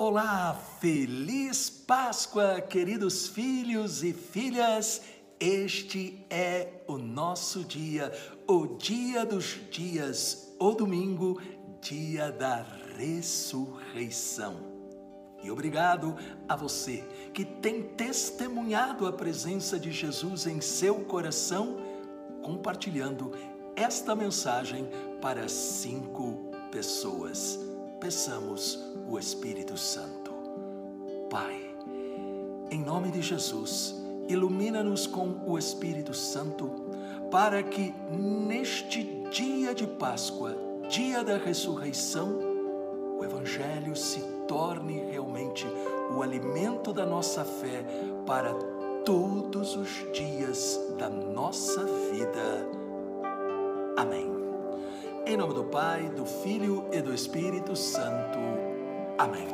Olá, feliz Páscoa, queridos filhos e filhas. Este é o nosso dia, o dia dos dias, o domingo, dia da ressurreição. E obrigado a você que tem testemunhado a presença de Jesus em seu coração, compartilhando esta mensagem para cinco pessoas. Peçamos o Espírito Santo. Pai, em nome de Jesus, ilumina-nos com o Espírito Santo, para que neste dia de Páscoa, dia da ressurreição, o Evangelho se torne realmente o alimento da nossa fé para todos os dias da nossa vida. Amém. Em nome do Pai, do Filho e do Espírito Santo. Amém.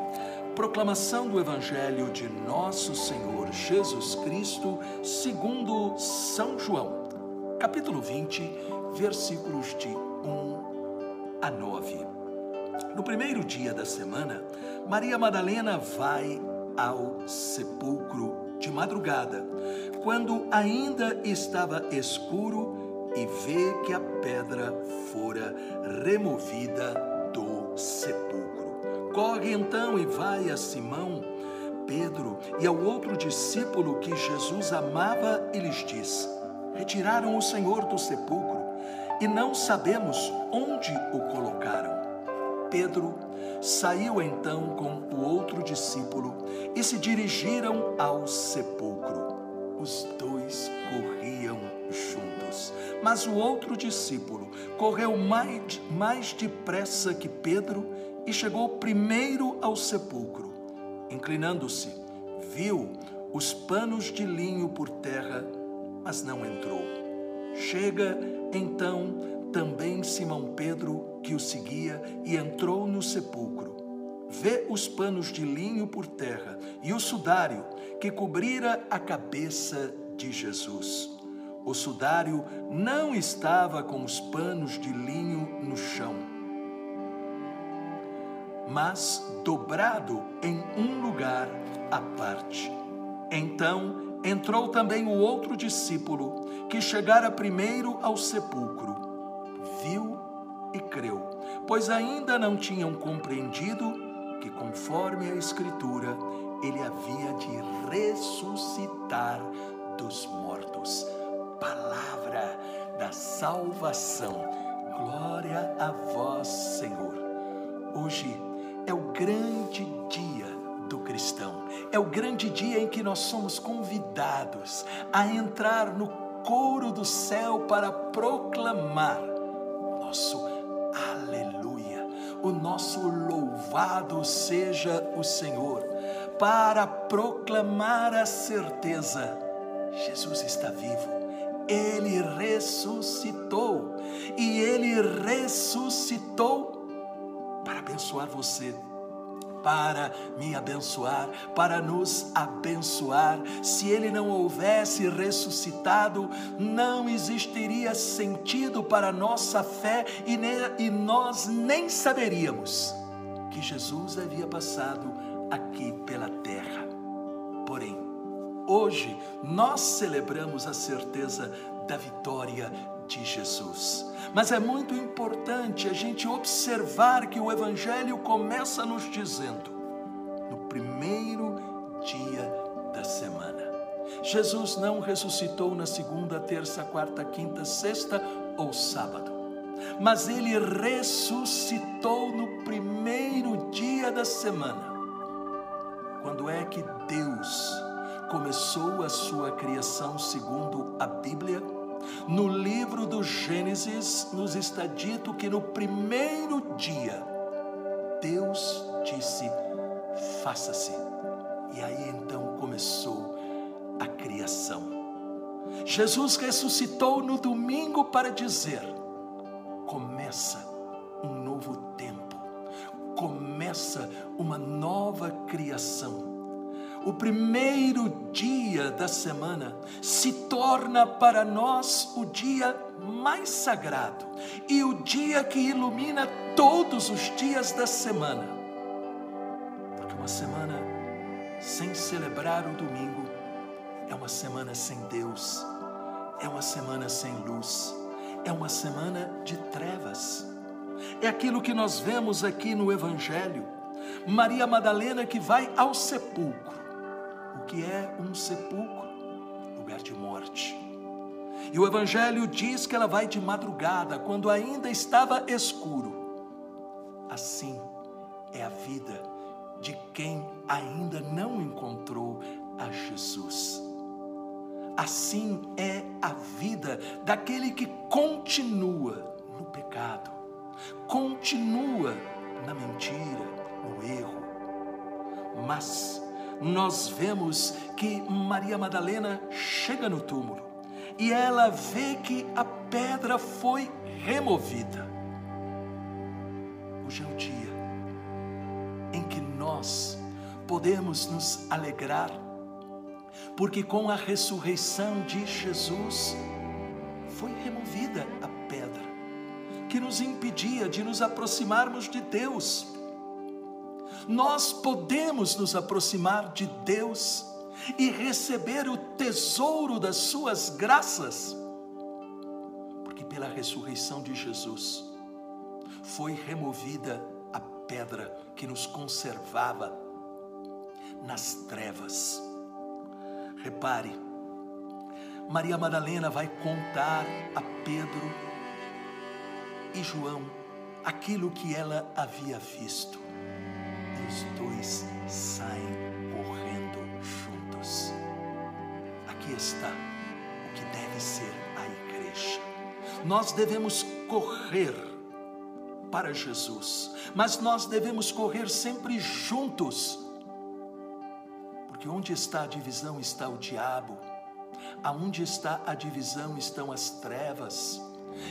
Proclamação do Evangelho de Nosso Senhor Jesus Cristo, segundo São João, capítulo 20, versículos de 1 a 9. No primeiro dia da semana, Maria Madalena vai ao sepulcro de madrugada, quando ainda estava escuro, e vê que a pedra fora removida do sepulcro. Corre então e vai a Simão, Pedro e ao outro discípulo que Jesus amava e lhes diz: Retiraram o Senhor do sepulcro e não sabemos onde o colocaram. Pedro saiu então com o outro discípulo e se dirigiram ao sepulcro. Os dois corriam juntos, mas o outro discípulo correu mais, mais depressa que Pedro e chegou primeiro ao sepulcro. Inclinando-se, viu os panos de linho por terra, mas não entrou. Chega então também Simão Pedro, que o seguia, e entrou no sepulcro. Vê os panos de linho por terra e o sudário que cobrira a cabeça de Jesus. O sudário não estava com os panos de linho no chão, mas dobrado em um lugar à parte. Então entrou também o outro discípulo, que chegara primeiro ao sepulcro. Viu e creu, pois ainda não tinham compreendido que, conforme a Escritura, ele havia de ressuscitar dos mortos. Palavra da salvação. Glória a vós, Senhor. Hoje é o grande dia do cristão. É o grande dia em que nós somos convidados a entrar no coro do céu para proclamar nosso aleluia, o nosso louvado seja o Senhor, para proclamar a certeza: Jesus está vivo. Ele ressuscitou e ele ressuscitou para abençoar você para me abençoar, para nos abençoar. Se ele não houvesse ressuscitado, não existiria sentido para nossa fé e, ne, e nós nem saberíamos que Jesus havia passado aqui pela terra. Porém, hoje nós celebramos a certeza da vitória de Jesus. Mas é muito importante a gente observar que o Evangelho começa nos dizendo, no primeiro dia da semana. Jesus não ressuscitou na segunda, terça, quarta, quinta, sexta ou sábado, mas ele ressuscitou no primeiro dia da semana. Quando é que Deus começou a sua criação segundo a Bíblia? No livro do Gênesis, nos está dito que no primeiro dia, Deus disse: faça-se. E aí então começou a criação. Jesus ressuscitou no domingo para dizer: começa um novo tempo, começa uma nova criação o primeiro dia da semana se torna para nós o dia mais sagrado e o dia que ilumina todos os dias da semana. Porque Uma semana sem celebrar o domingo é uma semana sem Deus, é uma semana sem luz, é uma semana de trevas. É aquilo que nós vemos aqui no Evangelho. Maria Madalena que vai ao sepulcro. Que é um sepulcro? Lugar de morte. E o Evangelho diz que ela vai de madrugada, quando ainda estava escuro. Assim é a vida de quem ainda não encontrou a Jesus. Assim é a vida daquele que continua no pecado, continua na mentira, no erro. Mas nós vemos que Maria Madalena chega no túmulo e ela vê que a pedra foi removida. Hoje é o dia em que nós podemos nos alegrar, porque com a ressurreição de Jesus foi removida a pedra que nos impedia de nos aproximarmos de Deus. Nós podemos nos aproximar de Deus e receber o tesouro das Suas graças, porque pela ressurreição de Jesus foi removida a pedra que nos conservava nas trevas. Repare, Maria Madalena vai contar a Pedro e João aquilo que ela havia visto. Os dois saem aqui está o que deve ser a igreja. Nós devemos correr para Jesus, mas nós devemos correr sempre juntos, porque onde está a divisão está o diabo, aonde está a divisão estão as trevas.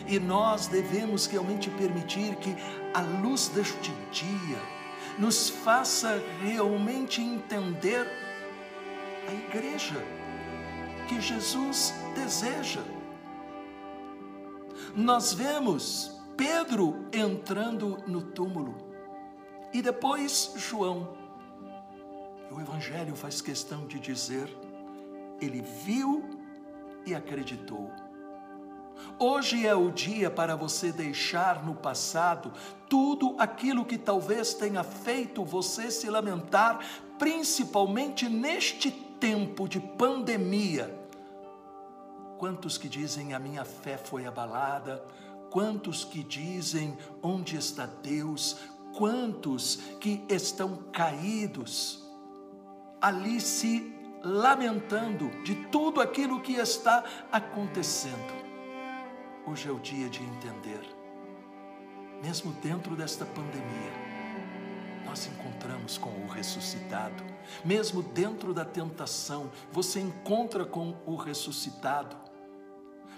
E nós devemos realmente permitir que a luz deste dia nos faça realmente entender a igreja que Jesus deseja. Nós vemos Pedro entrando no túmulo e depois João. O Evangelho faz questão de dizer: ele viu e acreditou. Hoje é o dia para você deixar no passado tudo aquilo que talvez tenha feito você se lamentar, principalmente neste tempo de pandemia, quantos que dizem a minha fé foi abalada, quantos que dizem onde está Deus, quantos que estão caídos, ali se lamentando de tudo aquilo que está acontecendo. Hoje é o dia de entender, mesmo dentro desta pandemia, nós encontramos com o ressuscitado. Mesmo dentro da tentação, você encontra com o ressuscitado.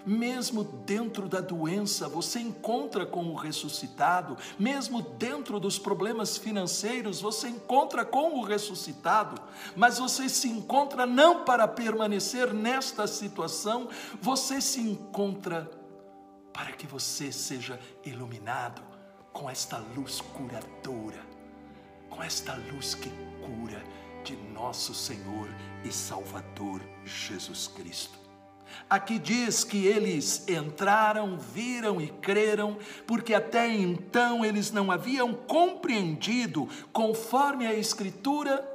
Mesmo dentro da doença, você encontra com o ressuscitado. Mesmo dentro dos problemas financeiros, você encontra com o ressuscitado. Mas você se encontra não para permanecer nesta situação, você se encontra para que você seja iluminado com esta luz curadora com esta luz que cura de nosso Senhor e Salvador Jesus Cristo. Aqui diz que eles entraram, viram e creram, porque até então eles não haviam compreendido, conforme a Escritura,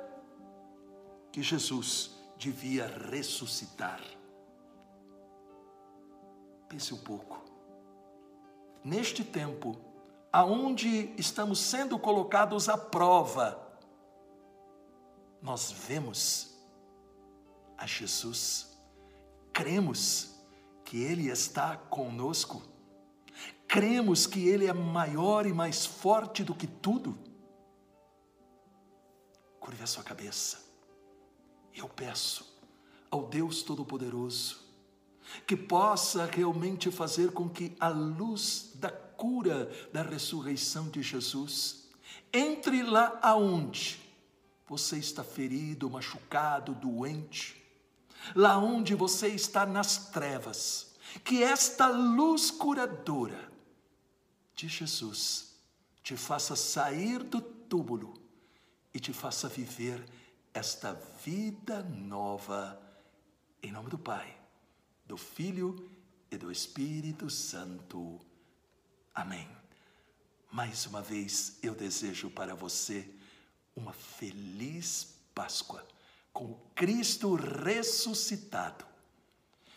que Jesus devia ressuscitar. Pense um pouco. Neste tempo, aonde estamos sendo colocados à prova, nós vemos a Jesus, cremos que Ele está conosco, cremos que Ele é maior e mais forte do que tudo. Curve a sua cabeça. Eu peço ao Deus Todo-Poderoso que possa realmente fazer com que a luz da cura da ressurreição de Jesus entre lá aonde você está ferido, machucado, doente, lá onde você está nas trevas, que esta luz curadora de Jesus te faça sair do túmulo e te faça viver esta vida nova. Em nome do Pai, do Filho e do Espírito Santo. Amém. Mais uma vez eu desejo para você uma feliz Páscoa com Cristo ressuscitado.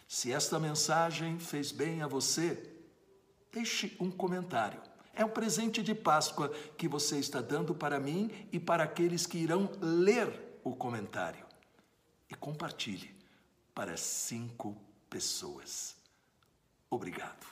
Se esta mensagem fez bem a você, deixe um comentário. É um presente de Páscoa que você está dando para mim e para aqueles que irão ler o comentário. E compartilhe para cinco pessoas. Obrigado.